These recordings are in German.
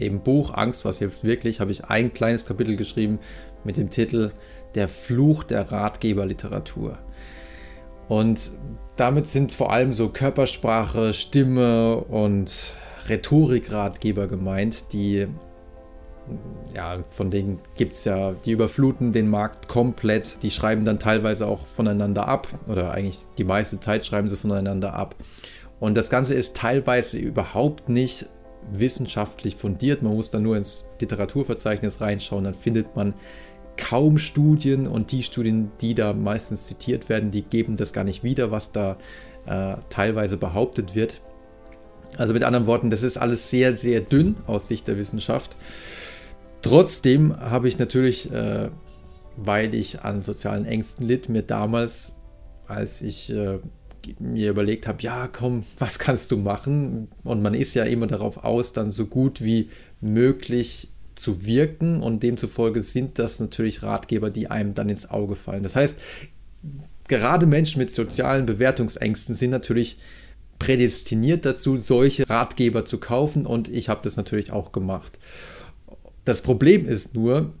eben Buch Angst, was hilft wirklich, habe ich ein kleines Kapitel geschrieben mit dem Titel Der Fluch der Ratgeberliteratur. Und damit sind vor allem so Körpersprache, Stimme und Rhetorikratgeber gemeint, die ja, von denen gibt es ja, die überfluten den Markt komplett. Die schreiben dann teilweise auch voneinander ab oder eigentlich die meiste Zeit schreiben sie voneinander ab. Und das Ganze ist teilweise überhaupt nicht wissenschaftlich fundiert. Man muss dann nur ins Literaturverzeichnis reinschauen, dann findet man kaum Studien und die Studien, die da meistens zitiert werden, die geben das gar nicht wieder, was da äh, teilweise behauptet wird. Also mit anderen Worten, das ist alles sehr, sehr dünn aus Sicht der Wissenschaft. Trotzdem habe ich natürlich, äh, weil ich an sozialen Ängsten litt, mir damals, als ich äh, mir überlegt habe, ja, komm, was kannst du machen? Und man ist ja immer darauf aus, dann so gut wie möglich zu wirken und demzufolge sind das natürlich Ratgeber, die einem dann ins Auge fallen. Das heißt, gerade Menschen mit sozialen Bewertungsängsten sind natürlich prädestiniert dazu, solche Ratgeber zu kaufen und ich habe das natürlich auch gemacht. Das Problem ist nur,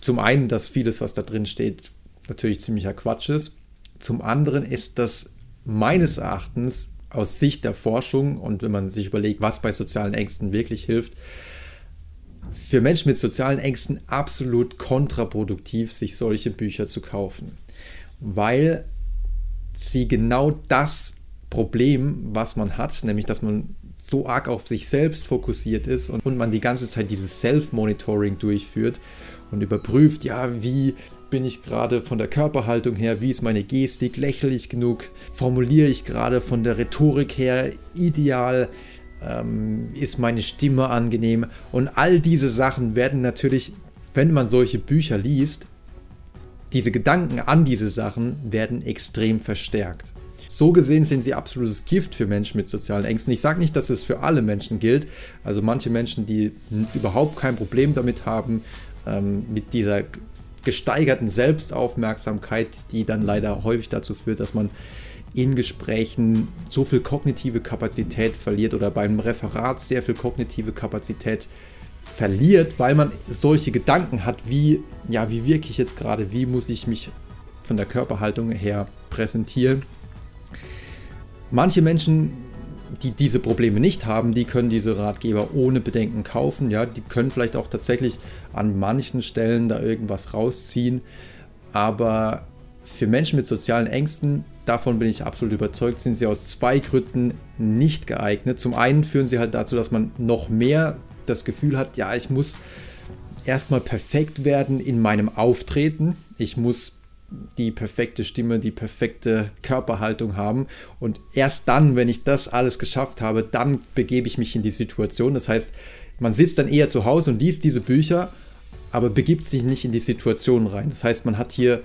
zum einen, dass vieles, was da drin steht, natürlich ziemlicher Quatsch ist. Zum anderen ist das meines Erachtens aus Sicht der Forschung und wenn man sich überlegt, was bei sozialen Ängsten wirklich hilft, für Menschen mit sozialen Ängsten absolut kontraproduktiv, sich solche Bücher zu kaufen, weil sie genau das Problem, was man hat, nämlich dass man so arg auf sich selbst fokussiert ist und, und man die ganze Zeit dieses Self-Monitoring durchführt und überprüft, ja, wie bin ich gerade von der Körperhaltung her, wie ist meine Gestik, lächle ich genug, formuliere ich gerade von der Rhetorik her ideal, ähm, ist meine Stimme angenehm und all diese Sachen werden natürlich, wenn man solche Bücher liest, diese Gedanken an diese Sachen werden extrem verstärkt. So gesehen sind sie absolutes Gift für Menschen mit sozialen Ängsten. Ich sage nicht, dass es für alle Menschen gilt. Also manche Menschen, die überhaupt kein Problem damit haben, ähm, mit dieser gesteigerten Selbstaufmerksamkeit, die dann leider häufig dazu führt, dass man in Gesprächen so viel kognitive Kapazität verliert oder beim Referat sehr viel kognitive Kapazität verliert, weil man solche Gedanken hat, wie, ja, wie wirke ich jetzt gerade, wie muss ich mich von der Körperhaltung her präsentieren? Manche Menschen, die diese Probleme nicht haben, die können diese Ratgeber ohne Bedenken kaufen. Ja, die können vielleicht auch tatsächlich an manchen Stellen da irgendwas rausziehen. Aber für Menschen mit sozialen Ängsten, davon bin ich absolut überzeugt, sind sie aus zwei Gründen nicht geeignet. Zum einen führen sie halt dazu, dass man noch mehr das Gefühl hat, ja, ich muss erstmal perfekt werden in meinem Auftreten. Ich muss die perfekte Stimme, die perfekte Körperhaltung haben. Und erst dann, wenn ich das alles geschafft habe, dann begebe ich mich in die Situation. Das heißt, man sitzt dann eher zu Hause und liest diese Bücher, aber begibt sich nicht in die Situation rein. Das heißt, man hat hier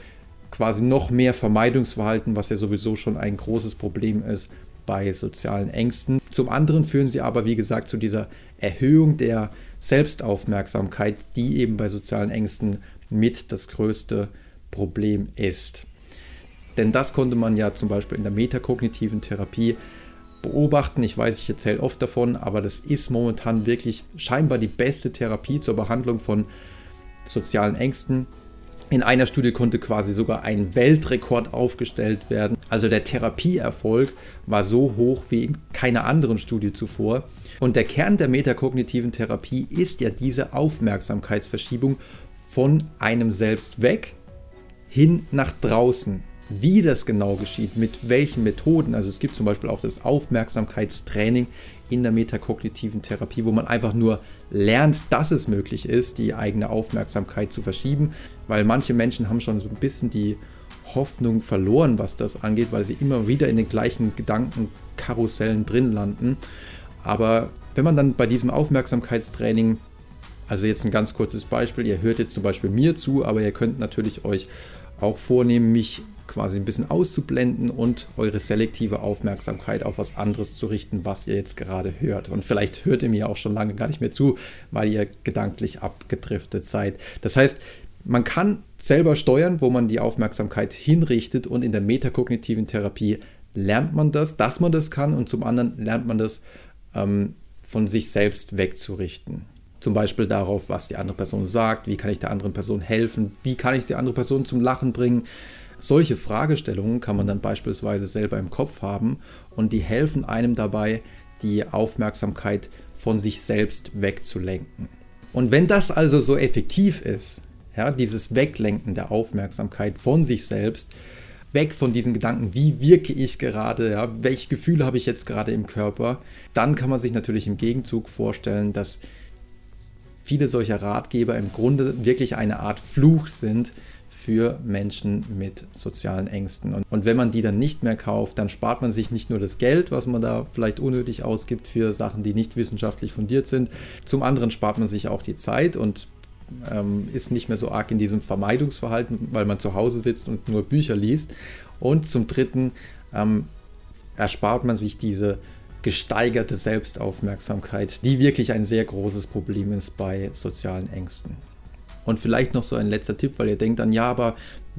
quasi noch mehr Vermeidungsverhalten, was ja sowieso schon ein großes Problem ist bei sozialen Ängsten. Zum anderen führen sie aber, wie gesagt, zu dieser Erhöhung der Selbstaufmerksamkeit, die eben bei sozialen Ängsten mit das größte Problem Problem ist. Denn das konnte man ja zum Beispiel in der metakognitiven Therapie beobachten. Ich weiß, ich erzähle oft davon, aber das ist momentan wirklich scheinbar die beste Therapie zur Behandlung von sozialen Ängsten. In einer Studie konnte quasi sogar ein Weltrekord aufgestellt werden. Also der Therapieerfolg war so hoch wie in keiner anderen Studie zuvor. Und der Kern der metakognitiven Therapie ist ja diese Aufmerksamkeitsverschiebung von einem selbst weg hin nach draußen. Wie das genau geschieht, mit welchen Methoden. Also es gibt zum Beispiel auch das Aufmerksamkeitstraining in der metakognitiven Therapie, wo man einfach nur lernt, dass es möglich ist, die eigene Aufmerksamkeit zu verschieben, weil manche Menschen haben schon so ein bisschen die Hoffnung verloren, was das angeht, weil sie immer wieder in den gleichen Gedankenkarussellen drin landen. Aber wenn man dann bei diesem Aufmerksamkeitstraining, also jetzt ein ganz kurzes Beispiel, ihr hört jetzt zum Beispiel mir zu, aber ihr könnt natürlich euch auch vornehmen, mich quasi ein bisschen auszublenden und eure selektive Aufmerksamkeit auf was anderes zu richten, was ihr jetzt gerade hört. Und vielleicht hört ihr mir auch schon lange gar nicht mehr zu, weil ihr gedanklich abgedriftet seid. Das heißt, man kann selber steuern, wo man die Aufmerksamkeit hinrichtet und in der metakognitiven Therapie lernt man das, dass man das kann und zum anderen lernt man das, ähm, von sich selbst wegzurichten. Zum Beispiel darauf, was die andere Person sagt, wie kann ich der anderen Person helfen, wie kann ich die andere Person zum Lachen bringen. Solche Fragestellungen kann man dann beispielsweise selber im Kopf haben und die helfen einem dabei, die Aufmerksamkeit von sich selbst wegzulenken. Und wenn das also so effektiv ist, ja, dieses Weglenken der Aufmerksamkeit von sich selbst, weg von diesen Gedanken, wie wirke ich gerade, ja, welche Gefühle habe ich jetzt gerade im Körper, dann kann man sich natürlich im Gegenzug vorstellen, dass viele solcher Ratgeber im Grunde wirklich eine Art Fluch sind für Menschen mit sozialen Ängsten. Und, und, wenn man die dann nicht mehr kauft, dann spart man sich nicht nur das Geld, was man da vielleicht unnötig ausgibt für Sachen, die nicht wissenschaftlich fundiert sind. Zum anderen spart man sich auch die Zeit und ähm, ist nicht mehr so arg in diesem Vermeidungsverhalten, weil man zu Hause sitzt und nur Bücher liest. Und zum Dritten ähm, erspart man sich diese gesteigerte Selbstaufmerksamkeit, die wirklich ein sehr großes Problem ist bei sozialen Ängsten. Und vielleicht noch so ein letzter Tipp, weil ihr denkt dann, ja, aber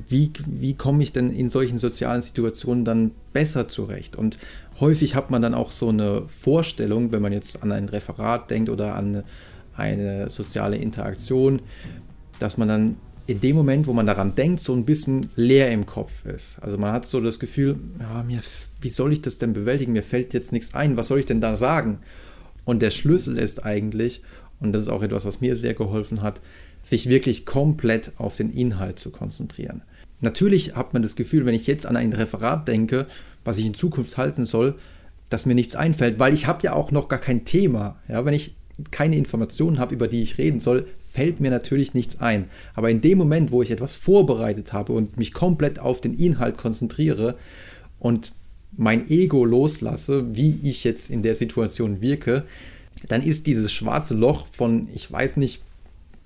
wie, wie komme ich denn in solchen sozialen Situationen dann besser zurecht? Und häufig hat man dann auch so eine Vorstellung, wenn man jetzt an ein Referat denkt oder an eine soziale Interaktion, dass man dann in dem Moment, wo man daran denkt, so ein bisschen leer im Kopf ist. Also man hat so das Gefühl, ja, mir, wie soll ich das denn bewältigen? Mir fällt jetzt nichts ein. Was soll ich denn da sagen? Und der Schlüssel ist eigentlich, und das ist auch etwas, was mir sehr geholfen hat, sich wirklich komplett auf den Inhalt zu konzentrieren. Natürlich hat man das Gefühl, wenn ich jetzt an ein Referat denke, was ich in Zukunft halten soll, dass mir nichts einfällt, weil ich habe ja auch noch gar kein Thema. Ja, wenn ich keine Informationen habe, über die ich reden soll, fällt mir natürlich nichts ein. Aber in dem Moment, wo ich etwas vorbereitet habe und mich komplett auf den Inhalt konzentriere und mein Ego loslasse, wie ich jetzt in der Situation wirke, dann ist dieses schwarze Loch von ich weiß nicht,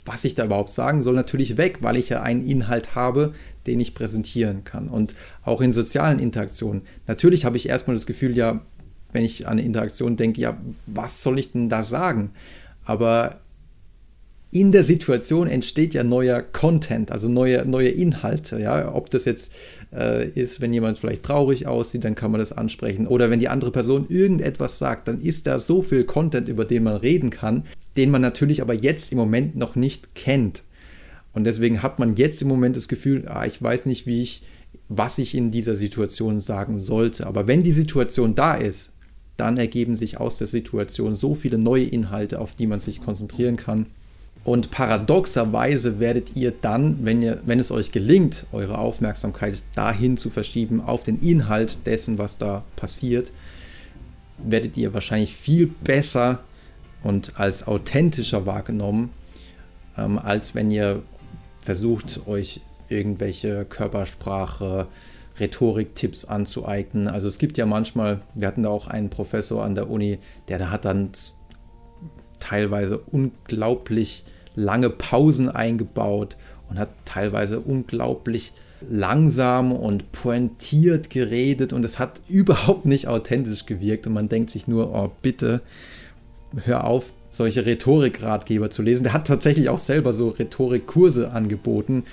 was ich da überhaupt sagen soll, natürlich weg, weil ich ja einen Inhalt habe, den ich präsentieren kann. Und auch in sozialen Interaktionen. Natürlich habe ich erstmal das Gefühl, ja, wenn ich an Interaktion denke, ja, was soll ich denn da sagen? Aber in der Situation entsteht ja neuer Content, also neue, neue Inhalte. Ja? Ob das jetzt äh, ist, wenn jemand vielleicht traurig aussieht, dann kann man das ansprechen. Oder wenn die andere Person irgendetwas sagt, dann ist da so viel Content, über den man reden kann, den man natürlich aber jetzt im Moment noch nicht kennt. Und deswegen hat man jetzt im Moment das Gefühl, ah, ich weiß nicht, wie ich, was ich in dieser Situation sagen sollte. Aber wenn die Situation da ist, dann ergeben sich aus der Situation so viele neue Inhalte, auf die man sich konzentrieren kann. Und paradoxerweise werdet ihr dann, wenn, ihr, wenn es euch gelingt, eure Aufmerksamkeit dahin zu verschieben, auf den Inhalt dessen, was da passiert, werdet ihr wahrscheinlich viel besser und als authentischer wahrgenommen, ähm, als wenn ihr versucht, euch irgendwelche Körpersprache, Rhetorik-Tipps anzueignen. Also es gibt ja manchmal, wir hatten da auch einen Professor an der Uni, der da hat dann teilweise unglaublich lange Pausen eingebaut und hat teilweise unglaublich langsam und pointiert geredet und es hat überhaupt nicht authentisch gewirkt und man denkt sich nur, oh bitte, hör auf, solche Rhetorikratgeber zu lesen. Der hat tatsächlich auch selber so Rhetorikkurse angeboten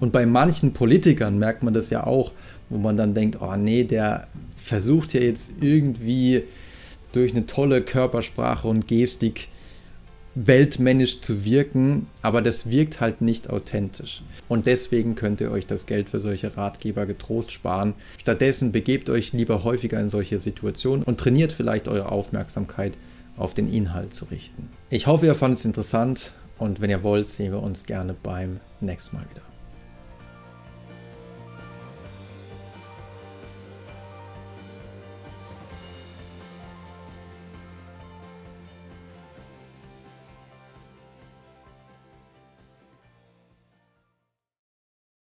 und bei manchen Politikern merkt man das ja auch, wo man dann denkt, oh nee, der versucht ja jetzt irgendwie durch eine tolle Körpersprache und Gestik weltmännisch zu wirken, aber das wirkt halt nicht authentisch. Und deswegen könnt ihr euch das Geld für solche Ratgeber getrost sparen. Stattdessen begebt euch lieber häufiger in solche Situationen und trainiert vielleicht eure Aufmerksamkeit auf den Inhalt zu richten. Ich hoffe, ihr fandet es interessant und wenn ihr wollt, sehen wir uns gerne beim nächsten Mal wieder.